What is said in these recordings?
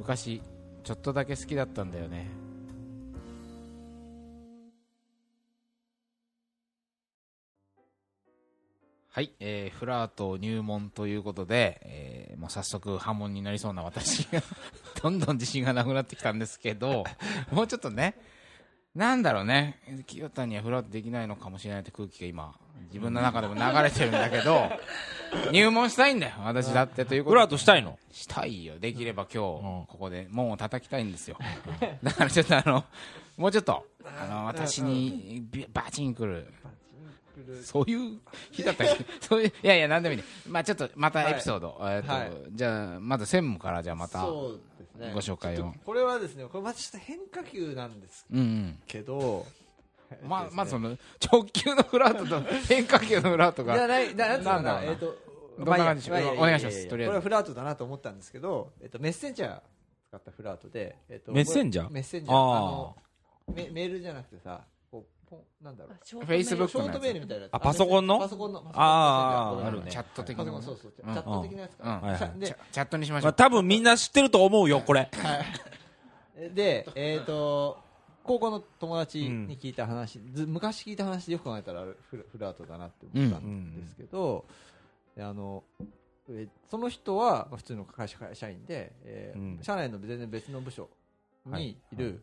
昔ちょっとだけ好きだったんだよね。はい、えーフラート入門ということで、えーもう早速破門になりそうな私が どんどん自信がなくなってきたんですけどもうちょっとねなんだろうね。清田にはフラートできないのかもしれないって空気が今自分の中でも流れてるんだけど 入門したいんだよ私だってということ。でフラートしたいの？したいよ。できれば今うん。日ここで門を叩きたいんですよ。だからちょっとあのもうちょっとあの私にビバチンくるそういう日だったっけ？そういういやいや何でもいいね。まあちょっとまたエピソード、えっとはい。じゃあまず専務からじゃあまたそうですね。ご紹介を。ちょっとこれはですねこれまたちょっと変化球なんですうん。うん。けどまあまあそのの直球のフラートと 変化球のフラートが。じゃないななんだろうな。なえっとどんな感じまあいいやお願いしますやややとりあえず。これはフラートだなと思ったんですけどえっとメッセンジャー使ったフラートでえっとメッセンジャー？メッセンジャー。あー。あのメメールじゃなくてさなんだろう。フェイスブックショートメールみたいなやつ。あパソコンの？パソコンの。ああるね。チャット的パな。ものソコンそうそうチう。ん。ャット的なやつか。チャットにしましょう。まあ、多分みんな知ってると思うよこれ。で、えっ、と、高校の友達に聞いた話、ず昔聞いた話でよく考えたらフラフラートだなって思ったんですけど、であのえその人はまあ普通の会社会社員で、えーうん。社内の全然別の部署にいる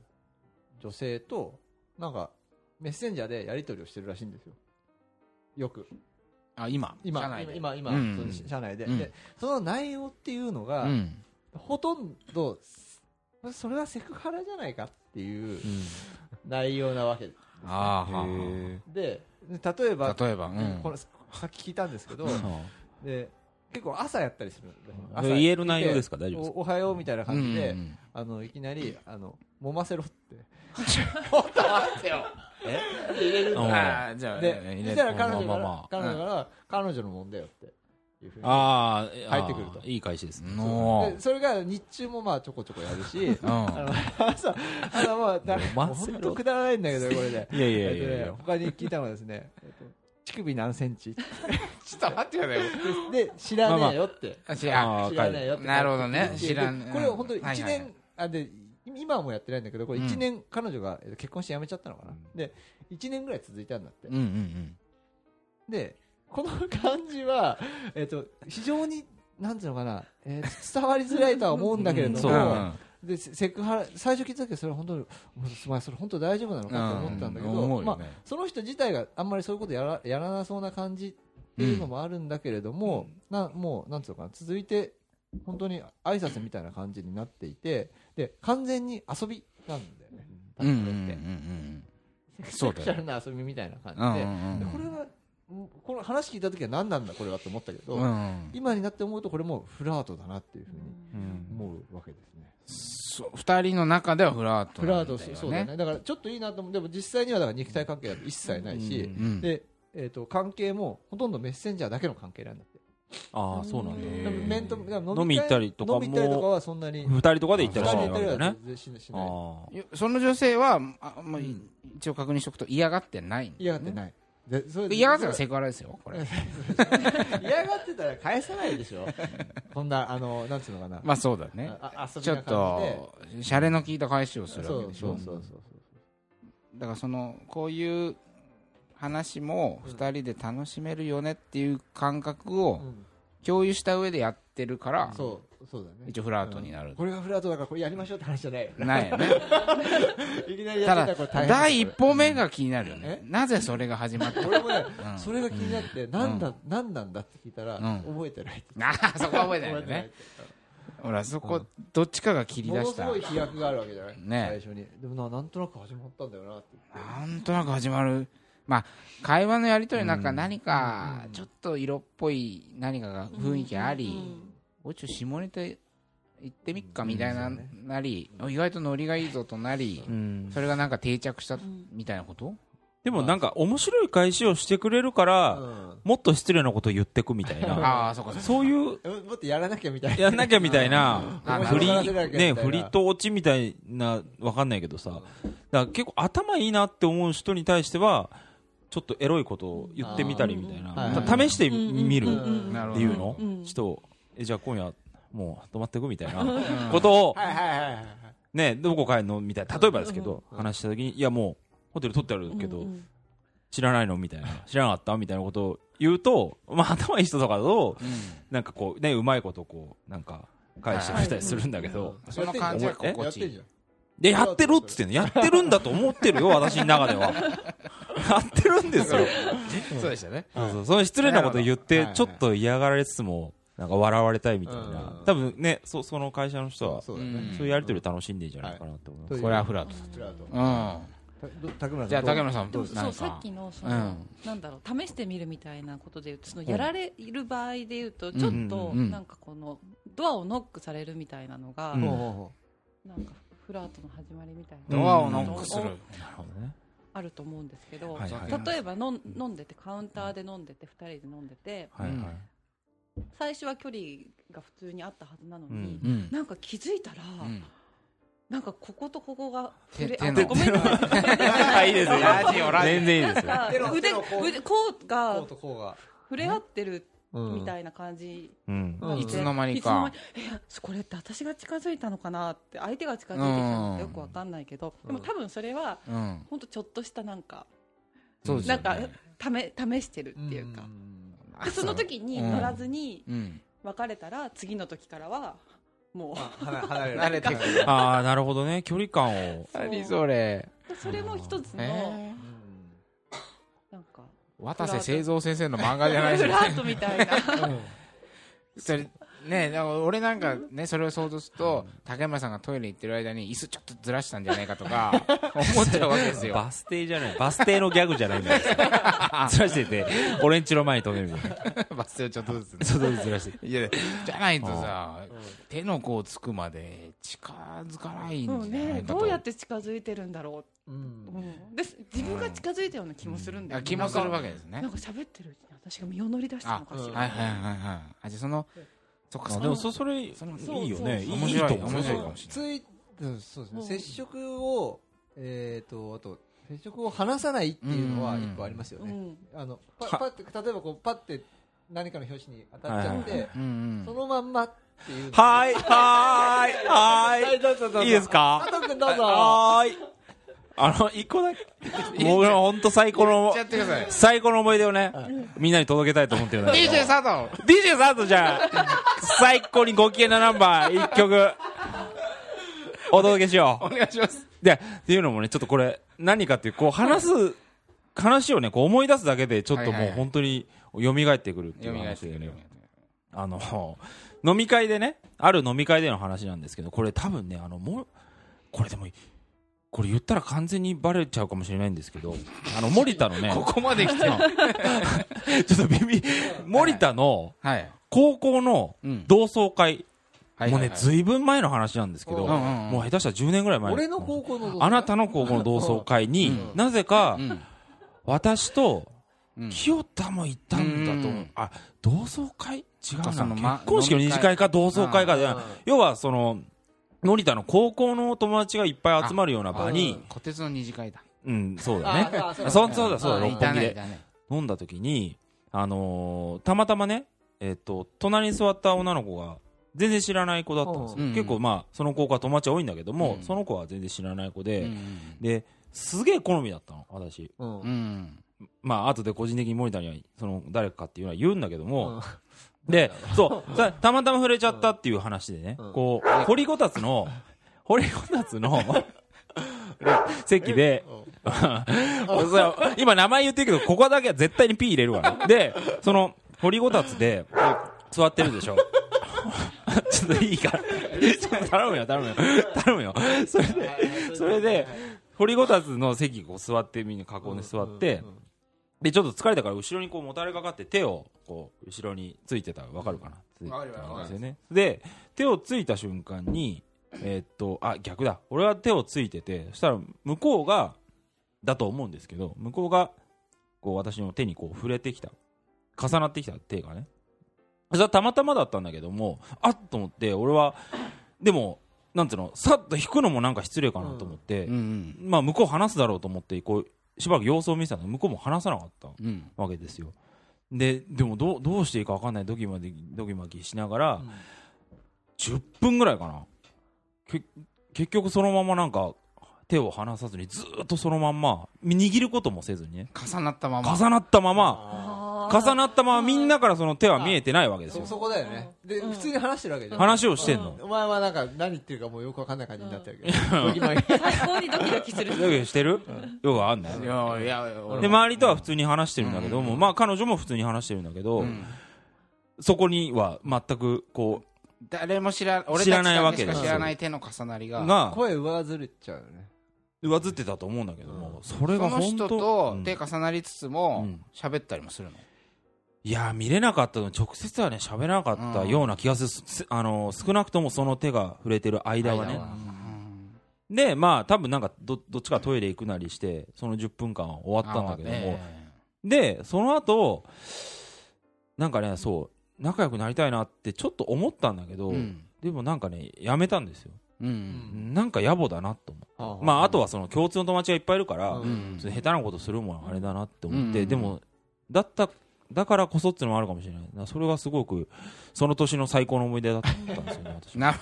女性と、なんかメッセンジャーでやり取りをしてるらしいんですよ。よく。あ今？今、社内で。今、今、うん。その社内で,、うん。で。その内容っていうのが、うん。ほとんど、それはセクハラじゃないかっていう内容なわけです、あーはーはへで例えばー例えばうん。これさっき聞いたんですけど、ーで結構朝やったりするそれ言える内容ですか？大丈夫ですか？おおはようみたいな感じで、うんうんあのいきなりあの揉ませろってえ？入れるんだうん。あーじゃあで入れそしたら彼女から、まあまあまあ。彼女から、彼女のもんだよっていうふうにああ入ってくると。いい返しですね。のでそれが日中もまあちょこちょこやるし。うん。あの朝あのまあだ揉ませろ。本当くだらないんだけどこれで。いやいやえっといや。いやね他に聞いたのはですね、えっと乳首何センチ？ちょっと待ってくださいで知らねえよって、あ違うああー知らねえよって。なるほどね。で知らん。でこれ本当に1はい年、はいはい。あで今はもうやってないんだけどこれ1年、彼女がえっと結婚して辞めちゃったのかな、うん。で1年ぐらい続いたんだって、でこの感じは、えっと非常になんていうのかな、えー伝わりづらいとは思うんだけれども、でセセクハラ最初聞いた時それは本当にお前それ本当大丈夫なのかと思ったんだけど、まあ、その人自体があんまりそういうことやらやらなそうな感じっていうのもあるんだけれども、なもうなんつうのかな。続いて本当に挨拶みたいな感じになっていてで完全に遊びなんだよね、うんうんうんこれってうん。そうだよ。セクシャルな遊びみたいな感じで,、うこれはこの話聞いた時は何なんだこれはと思ったけど、今になって思うとこれもフラートだなっていうふうにうん。思うわけですね。そう二人の中ではフラートフラそうだね。だからちょっといいなと思う。でも実際にはだから肉体関係は一切ないし、うんうん。でえー、と関係もほとんどメッセンジャーだけの関係なんだってああそうなんだ。面と飲み行ったりとかも飲み行ったりとかはそんなに。二人とかで行ったりしない。わけだねその女性はあまあ一応確認しておくと嫌がってない嫌がってない。でそれ嫌がってたらセクハラですよこれ。嫌がってたら返さないでしょ。こんなあのなんつうのかな、まあそうだね。ちょっとシャレの効いた返しをするそうわけでしょ。そうそうそう。だからそのこういう話も2人で楽しめるよねっていう感覚を共有した上でやってるからそうそうだね。一応フラートになる。これがフラートだからこれやりましょうって話じゃないよないよね。いきなりやってたら第一歩目が気になるよね。えなぜそれが始まった俺もねうん。それが気になってなんだなんなんだって聞いたらうん。覚えてないああそこは覚えてないよね。ほらそこどっちかが切りものす出したごい飛躍があるわけじゃない？ね。最初に。でもななんとなく始まったんだよなって言って。なんとなく始まるまあ会話のやり取りの中うん。何かうん。ちょっと色っぽい何かが雰囲気ありおいちょ下ネタ行ってみっかみたいななり意外とノリがいいぞとなりうん。それがなんか定着したみたいなこと？でもなんか面白い返しをしてくれるからうん。もっと失礼なことを言ってくみたいな。ああそうかそうか。そういうえもっとやらなきゃみたいな。やんなきゃみたいなあ振り面白がらせなきゃみたいねな振りと落ちみたいなわかんないけどさ。だから結構頭いいなって思う人に対してはちょっとエロいことを言ってみたりみたいな。試してみるっていうの？うん。ちょっとえじゃあ今夜もう泊まってくみたいな。ことを、はいはいはいはい。ね、どこ帰るの？みたいな、例えばですけど、うん話した時に、いやもう、ホテル取ってあるけど、うんうん。知らないの？みたいな、知らなかった？みたいなことを言うと、まあ頭いい人とかだと、なんかこう、ね、うまいことこう、なんか、返してくれたりするんだけど、その感じがえ心地いい。やってんじゃんで、やってるっつってんの、やってるんだと思ってるよ、私の中では。やってるんですよ。そうでしたね。そうそう。その失礼なこと言ってちょっと嫌がられつつも、なんか笑われたいみたいな。うん。多分ね、そその会社の人は、そういうやりとりを楽しんでいいんじゃないかなと思います。はいこれはフラット。フラート。うん。たど竹村さんじゃあどう？竹村さんでもそうさっきのその、うん。なんだろう試してみるみたいなことで言うとそのやられる場合で言うとちょっとうん。なんかこのドアをノックされるみたいなのが、なんかフラートの始まりみたいな。ドアをノックする。なるほどね。あると思うんですけど、はいはい例えば飲ん飲んでてカウンターで飲んでて2人で飲んでてはいはい。最初は距離が普通にあったはずなのに、うんなんか気づいたら、うん。なんかこことここが触れごめんなさい。いいですよ。ラジオラジオ。全然いいですよ。腕腕こううが。触れ合ってるうんみたいな感じ。うん。うん。いつの間にか。これって私が近づいたのかなって相手が近づいてきたのかよくわかんないけど、うん。でも多分それはうん。本当ちょっとしたなんか、そうですよなんかね試試してるっていうか、その時に乗らずにうん。別れたら次の時からはもあ離離れる。慣れてくる。ああ、なるほどね。距離感を。何それ。う。それも一つの、えー渡瀬製造先生の漫画じゃないですよフラートみたいなそれねだから俺なんかねそれを想像すると竹村さんがトイレ行ってる間に椅子ちょっとずらしたんじゃないかとか思っちゃうわけですよバス停じゃない。バス停のギャグじゃないんだよ。ずらしてて、俺んちの前に止めるみたいな。バス停をちょっとずつねそうそうずらしてて。いやじゃないとさ手の甲つくまで近づかないんうんねじゃないかとどうやって近づいてるんだろうう、うん。ん、で自分が近づいたような気もするんだよ、あ気もするわけですね。なんか喋ってるうちに私が身を乗り出したのかしら、はいはいはいはい。あじゃあそのそっかでもそそれいそのいよね。いい面白いと思う。面白いかもしれつい。うんそうですね。うん。接触をえっとあと接触を離さないっていうのはうん一個ありますよね。うん。あのパパって例えばこうパって何かの拍子に当たっちゃって、はいうんうん。そのまんまっていうのはーい、はーい、はーい。どうぞどうぞ。いいですか？加藤君どうぞ。はーい。あの、一個だけ、僕の本当最高の最高の思い出をね、みんなに届けたいと思ってるんだけど。DJ 佐藤 DJ サートじゃん最高にご機嫌なナンバー、一曲、お届けしよお願いします。う。で、っていうのもね、ちょっとこれ、何かっていう、こう、話す、話をね、こう思い出すだけで、ちょっともう本当に、蘇ってくるってい読う話でね。あの、飲み会でね、ある飲み会での話なんですけど、これ多分ね、あの、もう、これでも、これ言ったら完全にバレちゃうかもしれないんですけど、あの、森田のね、ここまで来て ちょっとビビ、森田のはい。高校のうん。同窓会、はいもうね、ずいぶん前の話なんですけど、うんもう下手したら10年ぐらい前。俺の高校のあなたの高校の同窓会に、うん。なぜか、うん。私と、うん。清田も行ったんだとあ、同窓会？違うな。結婚式の二次会か同窓会かで、要はその、森田の高校の友達がいっぱい集まるような場に、小鉄の二次会だ。うん、そうだね。あそうだそうだ、そうだ、あ六本木で。飲んだ時に、あのーたまたまね、えっ、と、隣に座った女の子が、全然知らない子だったんですよ。うん結構まあ、その子が友達多いんだけども、うん。その子は全然知らない子で、うんで、すげえ好みだったの、私。うんうん。まあ、後で個人的に森田には、その、誰かっていうのは言うんだけども、うんで、そう、たたまたま触れちゃったっていう話でね、うんこう、掘りごたつの、掘りごたつの、席で、今名前言ってるけど、ここだけは絶対に P 入れるわ、ね。で、その、掘りごたつで、座ってるでしょ。ちょっといいか？ら。頼むよ、頼むよ。頼むよ。それで、それで、掘りごたつの席こう座って、みんな囲んで座って、で、ちょっと疲れたから後ろにこうもたれかかって手をこう後ろについてたわかるかな？ついてたんですよね。で、手をついた瞬間に、えーっと、あ、逆だ。俺は手をついてて、そしたら向こうが、だと思うんですけど、向こうが、こう私の手にこう触れてきた。重なってきた手がね。それはたまたまだったんだけども、あっと思って、俺は、でも、なんつうの、さっと引くのもなんか失礼かなと思って、うんまあ向こう話すだろうと思って、こう、しばらく様子を見てたんだけど、向こうも話さなかったうん。わけですよ。で、でもどう、どうしていいか分かんないドキマキ、ドキマキしながら、10分ぐらいかな。け結局そのままなんか手を離さずにずーっとそのまんま握ることもせずにね。重なったまま。重なったままあ重なったままみんなからその手は見えてないわけですよ。ーそそこだよね。で普通に話してるわけじゃん。話をしてんの？お前はなんか何言ってるかもうよくわかんない感じになってるけ。どドキ最高にドキドキする。だけどしてる？よくあんねい。やいや俺で周りとは普通に話してるんだけども、まあ彼女も普通に話してるんだけど、うん。そこには全くこ誰も知ら俺知らないわけで知らない手の重なりがうが声上ずれちゃうよね。上ずってたと思うんだけども、それがその本当人とうん。手重なりつつもうん。喋ったりもするの？いやー見れなかったの直接はね喋らなかったような気がする、すあのー少なくともその手が触れてる間はねでまあ多分なんかどどっちかトイレ行くなりしてその10分間は終わったんだけども、え。でその後なんかねそう仲良くなりたいなってちょっと思ったんだけど、でもなんかねやめたんですよ。うん。なんか野暮だなと思うまああとはその共通の友達がいっぱいいるから、うん。下手なことするもんあれだなって思って、うん。でもだっただからこそっていうのもあるかもしれない。なそれがすごくその年の最高の思い出だったんですよね私な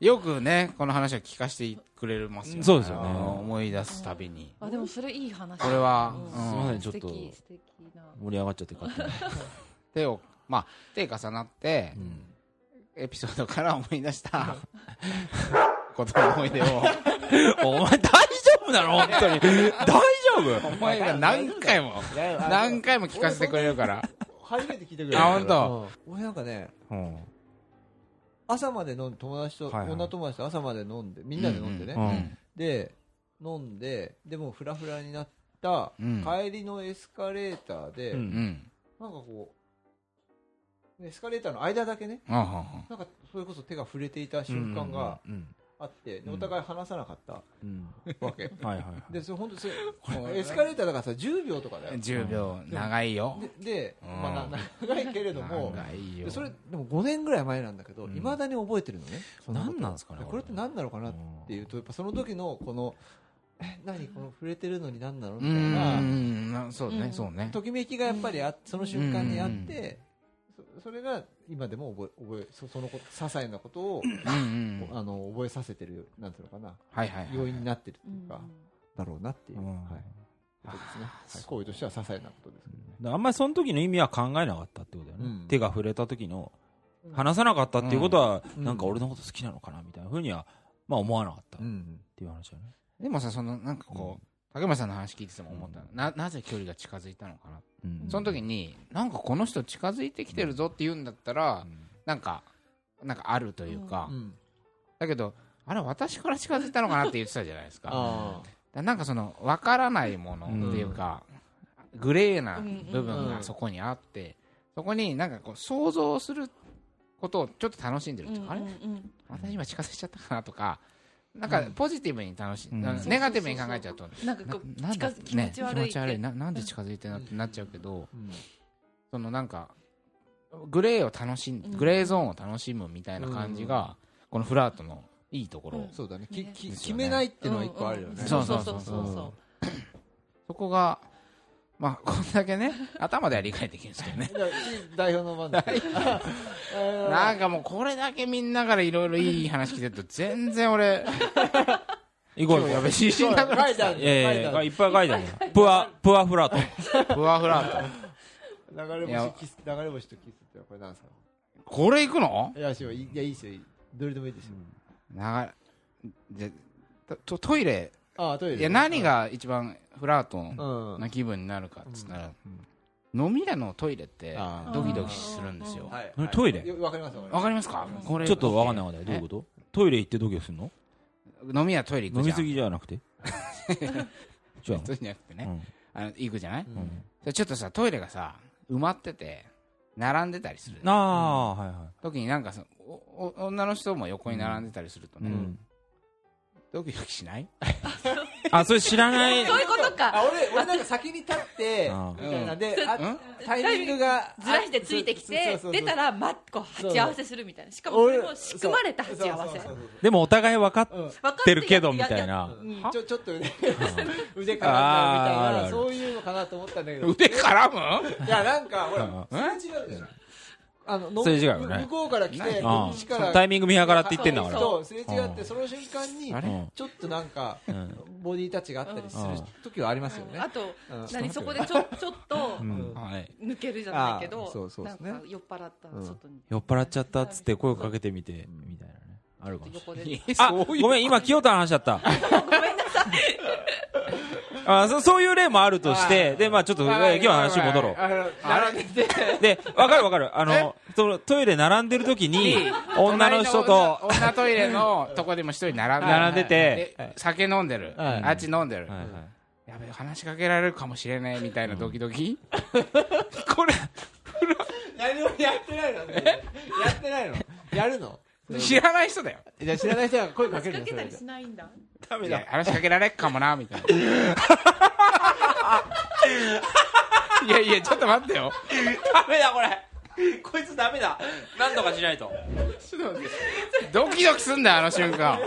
よくねこの話を聞かせてくれますよね。そうですよね。思い出すたびに。あでもそれいい話これはうんうんすいませんちょっと盛り上がっちゃって勝手に、手をまあ手重なってうん。エピソードから思い出した ことの思い出を。お前大丈夫なの？本当に。大丈夫？お前が何回も何回も聞かせてくれるから。初めて聞いてくれあ本当？うん俺なんかねうん。朝まで飲んで友達と、はいはい。女友達と朝まで飲んでみんなで飲んでね、で飲んででもフラフラになった、うん。帰りのエスカレーターで、うんうん。なんかこうエスカレーターの間だけね。あはは。なんかそれこそ手が触れていた瞬間がうんあって、お互い離さなかった。うん。わけ、はいはいはい。でそれ本当それエスカレーターだからさ10秒とかだよ。10秒。長いよ。でで、うんまあ、な長いけれどもそれでも5年ぐらい前なんだけどうん。いま、未だに覚えてるのね。何なんですかねこれ。って何なのかなっていうとやっぱその時のこのえ何？この触れてるのに何なの？みたいうん。なそうねうん。そうね。ときめきがやっぱりあその瞬間にあって、そそれが今でも覚え覚えそそのこと些細なことを、うんうんあの覚えさせてるなんていうのかな。はいはいはい要因になってるってうんいうか、だろうなっていう、うん。はい、ことですね、はい、行為としては些細なことですけどね。あんまりその時の意味は考えなかったってことだよね、うん。手が触れた時の話さなかったっていうことは、うん。なんか俺のこと好きなのかなみたいなふうには、まあ思わなかったっうんていう話だよね。でもさそのなんかこう竹村さんの話聞いてても思ったの。ななぜ距離が近づいたのかな。うん。その時になんかこの人近づいてきてるぞって言うんだったらなんかなんかあるというか。うん。だけどあれ私から近づいたのかなって言ってたじゃないですか。なんかその分からないものっていうか、グレーな部分がそこにあって、そこになんかこう想像することをちょっと楽しんでるっていうか、あれ？うんうん。私今近づいちゃったかなとかなんかポジティブに楽しい、うん。ネガティブに考えちゃうとなんかこうななんだ近づ気持ち悪いね、気持ち悪い。ななんで近づいてるのってなっちゃうけど、うん。そのなんかグレーを楽しんうん。グレーゾーンを楽しむみたいな感じが、このフラートのいいところ、うん。そうだね。きね。き決めないっていうのは一個あるよね、うん。そそううそう。うそそそそう。うそうそこがまあこんだけね頭では理解できるんですけどね。代表の番だ なんかもうこれだけみんなからいろいろいい話聞いてると全然俺行こう行こう。やべ自信なくなってきた書いっぱい書いてあるよ。プア、プアフラート。ふわふらと流れ星キス流れ星とキスってこれなんですか？これ行くの？いやしょいやいいですよ。いいどれでもいいですよ、長いでとトイレああトイレいや何が一番フラートうんな気分になるかっつったら、飲み屋のトイレってあドキドキするんですよ。はい。何トイレ？よわかりますわかりわかりますか？これちょっとわかんないわかんない。どういうこと？トイレ行ってドキドキするの？飲み屋トイレ行くじゃん。飲みすぎじゃなくて？じゃあ。そうじゃなくてね、うん。あの行くじゃない、うちょっとさトイレがさ埋まってて並んでたりする。ああ、はいは時になんかさおお女の人も横に並んでたりするとい。ね、うんドキドキしない？あ、それ知らない。そういうことか。あ俺俺なんか先に立ってあみたいな。でうん。あタイミングがずらしてついてきて出たらまこう鉢合わせするみたいな。しかもそれも仕組まれた鉢合わせ。でもお互い分かっててるけどみたいな。うん。ちょちょっと 腕腕絡んだみたいなそういうのかなと思ったんだけど。腕絡む？いやなんかほらうん。それ違うじゃんあののそれ違うよね。向こうから来てうんこっちから。タイミング見計らって言ってんだから。そうすれ違ってうんその瞬間にちょっとなんかうん。ボディタッチがあったりするうん時はありますよね。あとうん。何？そこでちょちょっと抜けるじゃないけあどそうそうなんか酔っ払ったら外に。酔っ払っちゃったっつって声をかけてみてみたいなね。あるかもしれない。あごめん今清田の話だった。ごめんなさいあそそういう例もあるとしてでまあちょっとえ今日の話に戻ろう。並んでて。で、わかるわかる。あの、そのトイレ並んでる時に、女の人と、女トイレのとこでも一人並んで並んでて。で酒飲んでる、はい。あっち飲んでる、はいはい。やべえ話しかけられるかもしれないみたいなドキドキ、これ何もやってないの？やってないの？やるの？知らない人だよ。じゃあ知らない人が声かける仕掛けたりのそれでしないんだ。ダメいや話しかけられっかもなみたいな。いやいやちょっと待ってよ。ダメだこれ。こいつダメだ。何とかしないと。ドキドキすんだよあの瞬間。そ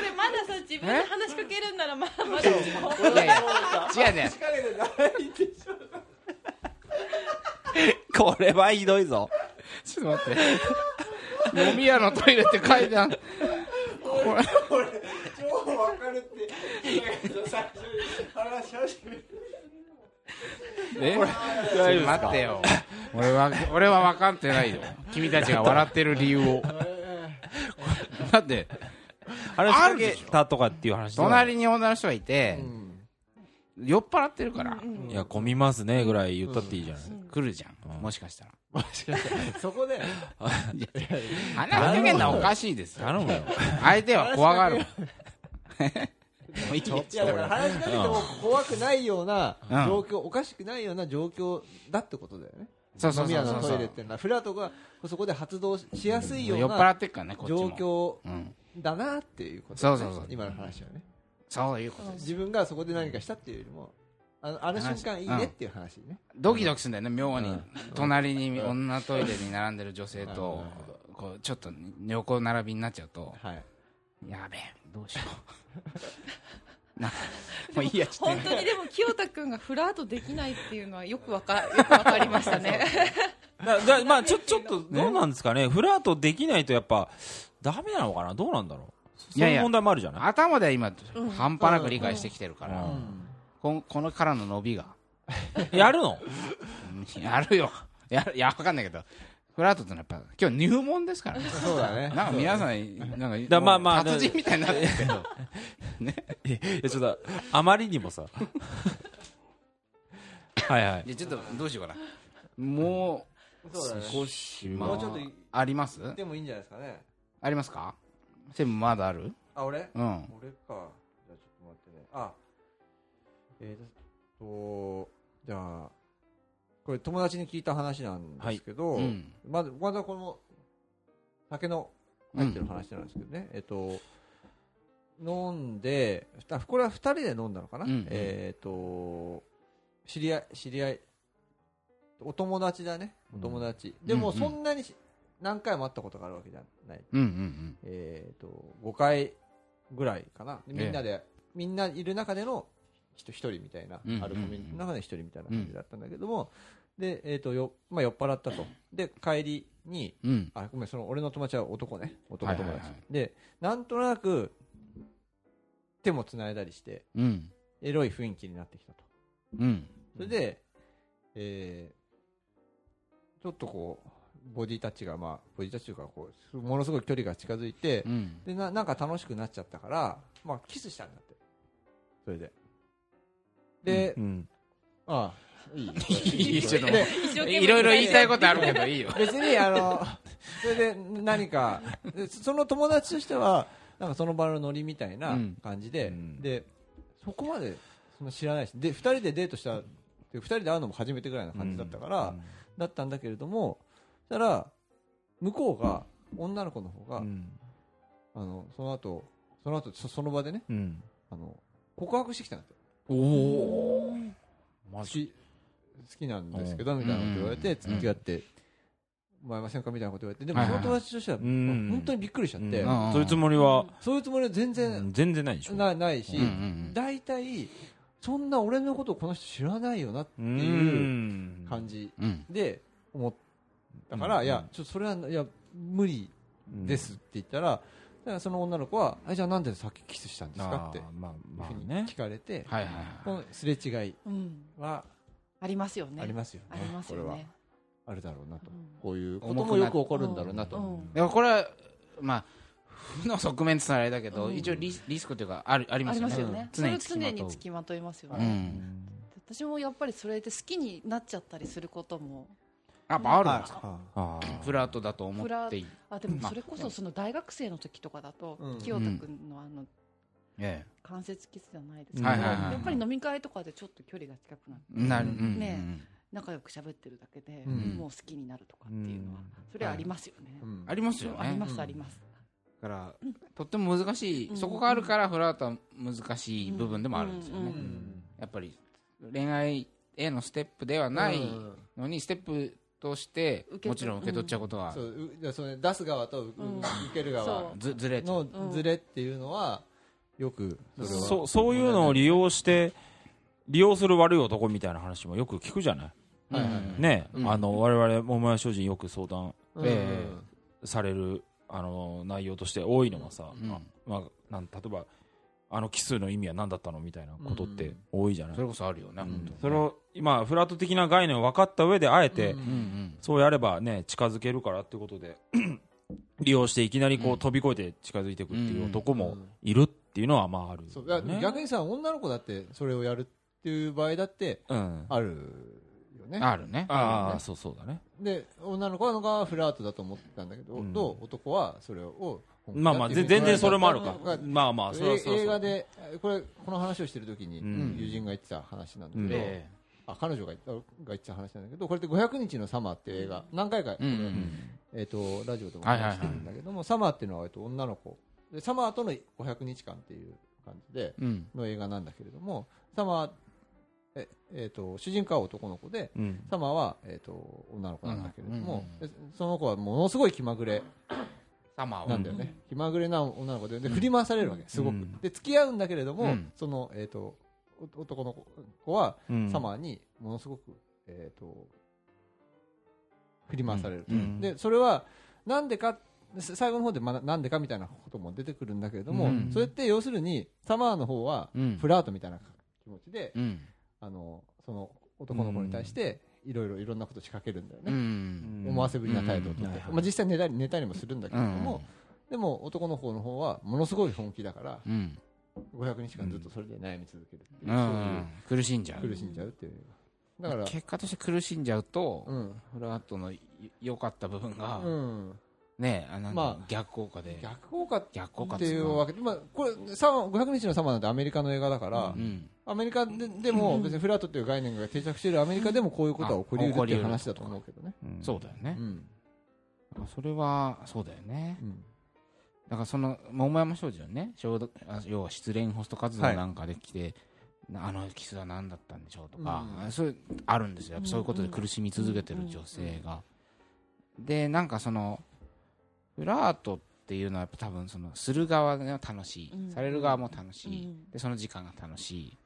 れまださ自分で話しかけるんならまあまだいやいや違うねこれはひどいぞ。ちょっと待って飲み屋のトイレって書いてある超わかるって最初に話し始める。え？ちょっと待ってよ。俺は俺は分かってないよ。君たちが笑ってる理由を。だって話しかけたとかっていう話隣に女の人がいて、酔っ払ってるから、いや混みますねぐらい言ったっていいじゃない。来るじゃん。もしかしたら そこで。話しかけんのはおかしいですよ。頼むよ。相手は怖がるいいよ。いやだから話しかけても怖くないようなうん状況、おかしくないような状況だってことだよね。そうそう飲み屋のそうそうトイレっていうのは、フラートがそこで発動しやすいような状も。況うん、だなっていうことだね、そうそうそう。今の話はね。そういうことです自分がそこで何かしたっていうよりも、あのあの瞬間いいねっていう話ね。ドキドキするんだよね妙に、うん。隣に女トイレに並んでる女性と、こうちょっと横並びになっちゃうとはい。やべえどうしよう。な もういいやちょっ本当にでも清田君がフラートできないっていうのはよくわか よくわかりましたね。だだまあちょちょっとどうなんですかね？フラートできないとやっぱダメなのかな？どうなんだろう？そういやいや。いう問題もあるじゃとない？頭では今、うん。半端なく理解してきてるから、うんここのからの伸びが。やるの？うんやるよ。やるいやわかんないけど。フラートってのはやっぱ今日入門ですからね。そうだね。なんか皆さんなんかだまあまあ達人みたいになってるけど。いやちょっとあまりにもさ。はいはい。いやちょっとどうしようかな。もそう少しもうちょっといあります？でもいいんじゃないですかね。ありますか？専務まだある？あ、俺？うん。俺か。じゃあちょっと待ってね。あ、えーと、じゃあ、これ友達に聞いた話なんですけど、うん。まず、まだこの、酒の入ってる話なんですけどね、えっと、飲んで、あこれは二人で飲んだのかな、うんうん。えっと、知り合い、知り合い、お友達だね、お友達。でも、うんうん。そんなにし何回も会ったことがあるわけじゃない。うんうんえっと、5回ぐらいかな。でみんなで、みんないる中での人一人みたいな、あるコミュニティの中で一人みたいな感じだったんだけども、で、えっ、と、よ、まあ、酔っ払ったと。で、帰りに、うんうんあ、ごめん、その俺の友達は男ね。男友達。で、なんとなく、手も繋いだりして、うんエロい雰囲気になってきたと。うんそれで、えー、ちょっとこう、ボディタッチが、まあ、ボディタッチというか、こう、ものすごい距離が近づいて、うんでな、なんか楽しくなっちゃったから、まあ、キスしたんだって。それで。で、うんああ、いい。いい。ちょっといろいろ言い。たい。ことあるけどいい。よ別に、あの、それで何か、でその友達としては、なんかその場のノリみたいなうん感じで、うんで、そこまでその知らない。し、で、二人でデートした、で二人で会うのも初めてぐらい。な感じだったから、だったんだけれども、そしたら、向こうが、女の子の方が、うんあの、その後、その後、そその場でね、うんあの、告白してきたんだって。おお好き、好きなんですけど、みたいなこと言われて、うん付き合って、もらえませんかみたいなこと言われて、でもその友達としては、ん。本当にびっくりしちゃって、うんそういうつもりは？そういうつもりは全う然ん。全然ないでしょ。なないしうんうん、大体、そんな俺のことをこの人知らないよなってういうん。感じうん。で思っだから、うん。いやちょっとそれはいや無理ですって言ったら、らその女の子はあじゃあなんでさっきキスしたんですかってまあいうふうにまあね聞かれて、はいはいこのすれ違いうん。はありますよね。ありますよね、ありますよこれは。ねあるだろうなと、うん。こういうこともよく起こるんだろうなと、うん。でもこれはまあ負の側面って言ったらあれだけど、うん。一応リスリスクというかあるありますよね。ますよね。そ常れ常につきまといますようねん。私もやっぱりそれで好きになっちゃったりすることもやっぱあるんですか？はあー。フラートだと思っていいあでもまあ。それこそその大学生の時とかだとうん清田君のあのえ関節キスじゃないですけどやっぱり飲み会とかでちょっと距離が近くなってねうん仲良く喋ってるだけでうん。もう好きになるとかっていうのはうんそれはありますよね。うん。ありますよね。ありまうんすあります。だからとっても難しい、うんそこがあるからフラートは難しい部分でもあるんですよね、やっぱり恋愛へのステップではないうんのにステップとしてもちろん受け取っちゃうことは。そううじゃあそれ出す側と、ううん受ける側。そう。ずずれのズレっていうのはよくそれはそう。そういうのを利用して利用する悪い男みたいな話もよく聞くじゃない？はいはいはい。ね、うん。あの我々桃屋商人よく相談うん。えされるあの内容として多いのはさ、うん。あまあ、なん例えばあの奇数の意味は何だったの？みたいなことって多いじゃない、それこそあるよね、うん。本当それを今フラット的な概念を分かった上であえて、そうやればね近づけるからってことで 利用していきなりこう飛び越えて近づいていくっていう男もうんいるっていうのはまああるね。逆にさ女の子だってそれをやるっていう場合だってうん。あるよね。あるね。ああそうそうだね。で女の子がフラートだと思ってたんだけど、うん。どう男はそれをまあまあぜ全然それもあるか。がまあまあそれはそうそう。映画でこれこの話をしてる時にうん。友人が言ってた話なんだけど、うん。えあ彼女が言ったが言ってた話なんだけどこれって500日のサマーっていう映画何回か、えうんうん。えー、とラジオでもはいはいはい。話してるんだけども、サマーっていうのは、えっと、女の子。でサマーとの500日間っていう感じでうん。の映画なんだけれどもサマーえ、えー、と主人公は男の子でうん。サマーは、えー、と女の子なんだけれども、うんでその子はものすごい気まぐれサマーを。なんだよね、気まぐれな女の子でで振り回されるわけすごく、うん。で付き合うんだけれども、うん。その、えー、とお男の子はうん。サマーにものすごく、えー、と振り回されると、う。ん。でそれはなんでか最後の方でまだなんでかみたいなことも出てくるんだけれども、うん。それって要するにサマーの方はうん。フラートみたいな気持ちで、うん。あのその男の子に対していろいろいろんなこと仕掛けるんだようね、ん。思わせぶりな態度をとって、まあ、実際寝たり寝たりもするんだけうれども、ん。でも男の方の方はものすごい本気だからうん500日間ずっとそれで悩み続けるっていう、うん。苦しんじゃう。苦しんじゃうっていう。だから、結果として苦しんじゃうとうん。フラートの良かった部分がうん、ねあなんだまあ逆効果で。逆効果っ逆効果ていうわけで、まあ、これサマ500日のサマーなんてアメリカの映画だから、うん。アメリカででも別にフラートっていう概念が定着しているアメリカでもこういうことは起こりうるっていう話だと思うけどね。うん。そうだよね。うん。それはそうだよね。うんだからその桃山商事のね要は失恋ホスト活動なんかで来て、なあのキスは何だったんでしょうとか、うんそういうあるんですよ。そういうことで苦しみ続けてる女性が、でなんかそのフラートっていうのはやっぱ多分そのする側が楽しい、うんされる側も楽しい、うんでその時間が楽しい。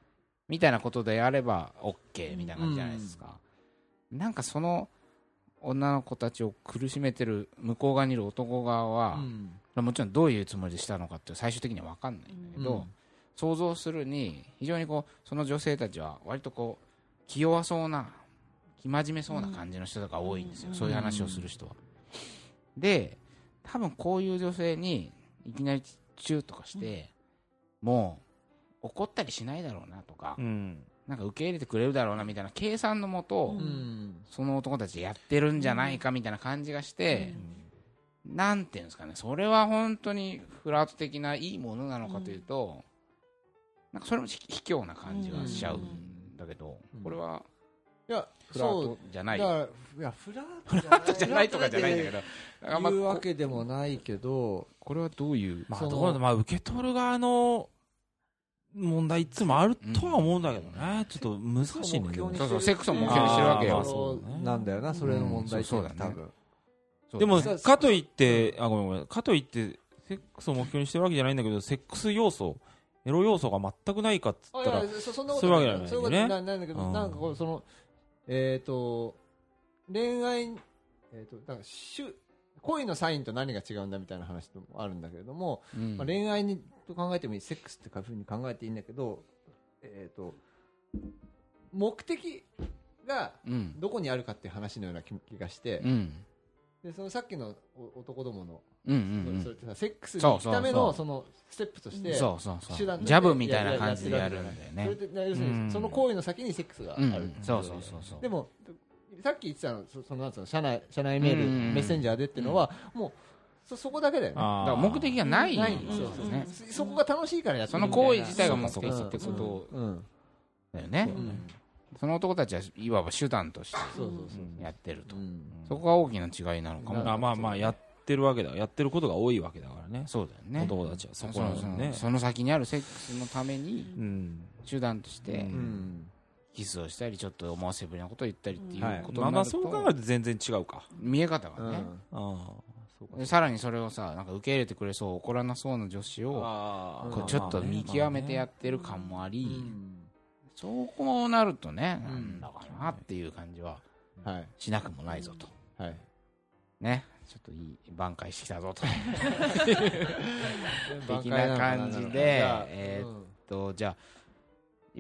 みたいなことでやれば OK みたいな感じじゃないですか、なんかその女の子たちを苦しめてる向こう側にいる男側は、うん。もちろんどういうつもりでしたのかって最終的には分かんないんだけど、うん。想像するに非常にこうその女性たちは割とこう気弱そうな気真面目そうな感じの人とか多いんですよ、うん。そういう話をする人は。で多分こういう女性にいきなりチューとかして、もう怒ったりしないだろうなとか、うんなんか受け入れてくれるだろうなみたいな計算のもと、ううん。その男たちやってるんじゃないかみたいな感じがして、なんていうんですかね、それは本当にフラート的ないいものなのかというと、なんかそれもひ卑怯な感じがしちゃうんだけど、うん。これはいやフラートじゃない、いやフララートじゃないとかじゃないんだけどど、あんまいうわこけでもないけどこれはどういう、まあまあ受け取る側の問題いつもあるとは思うんだけどね、ちょっと難しいねそうそうセックスを目標にしてるわけよ。あーそうなんだよなそれの問題っていうのはうんそうそうだね。多分。でもかといってあごめんごめん。かといってセックスを目標にしてるわけじゃないんだけどセックス要素エロ要素が全くないかっつったらあいやそそんなことそういうわけじゃないんだよねそういうことなんだけど、うんなんかこうそのえっ、と恋愛えー、とだからしゅ恋のサインと何が違うんだみたいな話もあるんだけれども、うん。まあ、恋愛にと考えてもいいセックスっていうふうに考えていいんだけど、えー、と目的がうん。どこにあるかっていう話のような気気がして、うん。でそのさっきのお男どもの、うんうんそれってさセックスに行くためのそのステップとして手段ジャブみたいな感じでやるんだよそれねで要するうん。にその行為の先にセックスがあうん。る、そうそうそうそう。でもさっき言ってたのそそのなんつうの社内社内メール、うんメッセンジャーでっていうのは、もうそそこだけだよね。だから目的がないないんですよね。そそこが楽しいからやってそのるみたいな行為自体が目的ってことうんだよねうん。その男たちはいわば手段としてそうそうそうやってると。うん。そこが大きな違いなのかも。あまあまあやってるわけだ。やってることが多いわけだからね。そうだよね。男たちはそそこなののね。その先にあるセックスのためにうん。手段としてううんキスをしたりちょっと思わせぶりなことを言ったりっていうはい。ことまあまあになるとそう考えると全然違うか。見え方うん。がねああそうか。でさらにそれをさなんか受け入れてくれそう怒らなそうな女子をああ。こうちょっと見極めてやってる感もありそうなるとねなんだかなっていう感じははい。しなくもないぞと。はい。ね。ちょっといい挽回してきたぞと。挽 的な感じでじゃあえーうんとじゃあ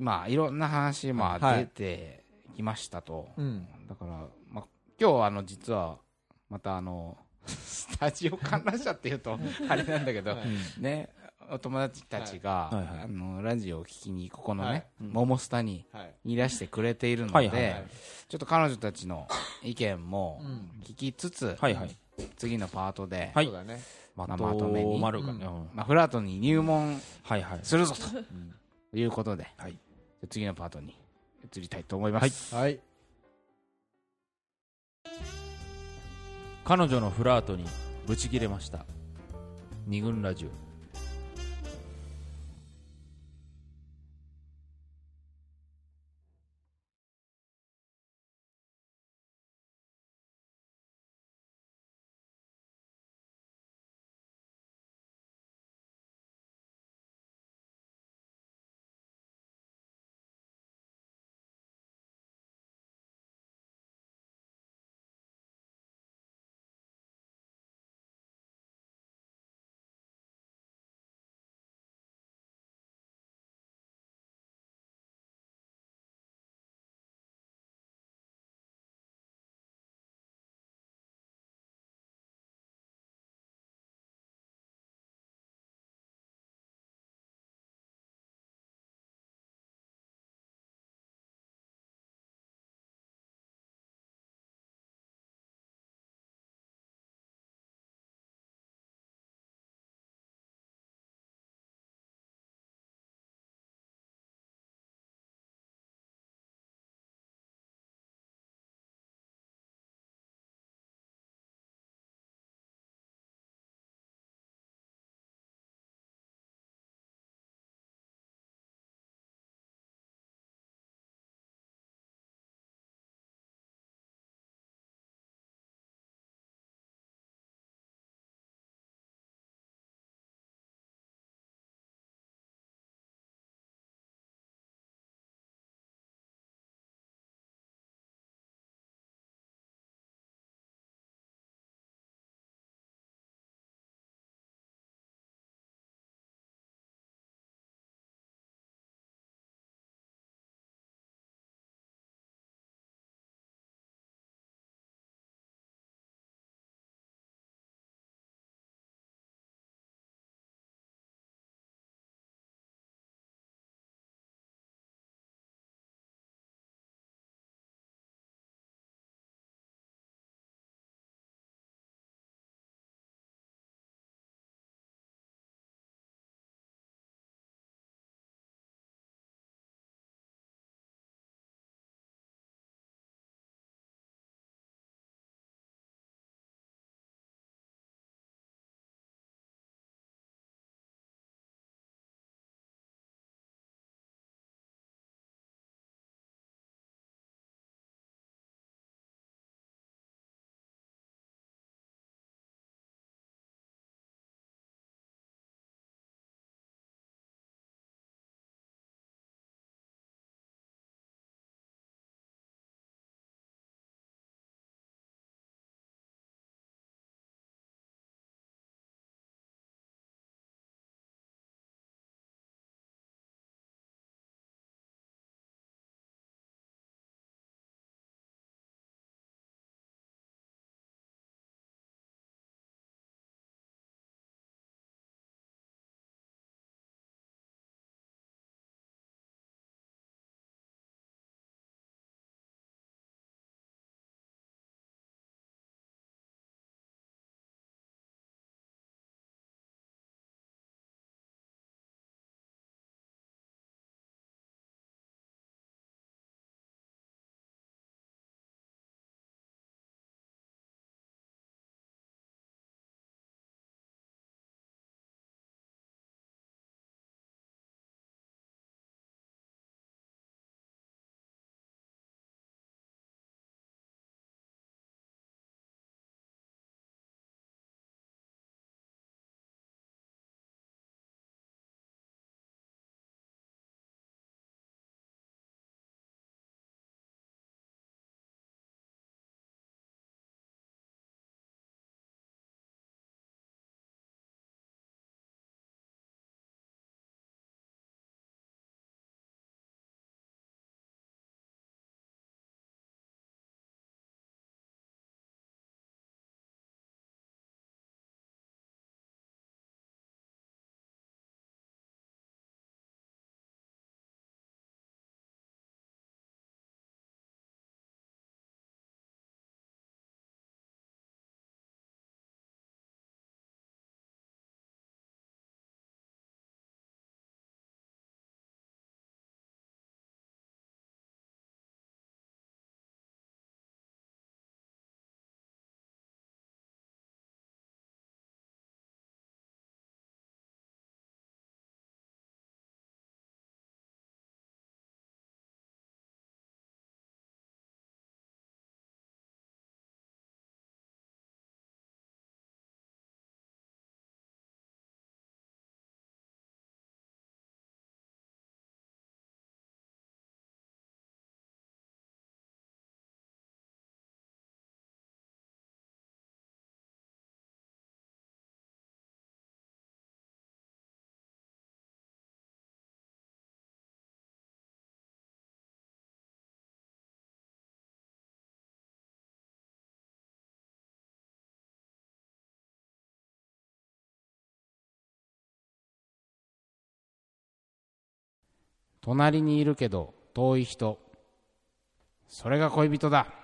今いろんな話まあはい出てきましたと、うん。だから、まあ、今日あの実はまたあの スタジオ観覧車っていうとあれなんだけど、はい。ねお友達たちが、はい。はい。はい。あのラジオを聞きにここのね、はい。モモスタにはい。いらしてくれているので、はいはいはい。ちょっと彼女たちの意見もうん。聞きつつ、はいはい。次のパートで、はい。ね。ままあまとめにまあ、フラートに入門はいはい。するぞということで、はい次のパートに移りたいと思います。はい。彼女のフラートにブチ切れました。二軍ラジオ隣にいるけど遠い人。それが恋人だ。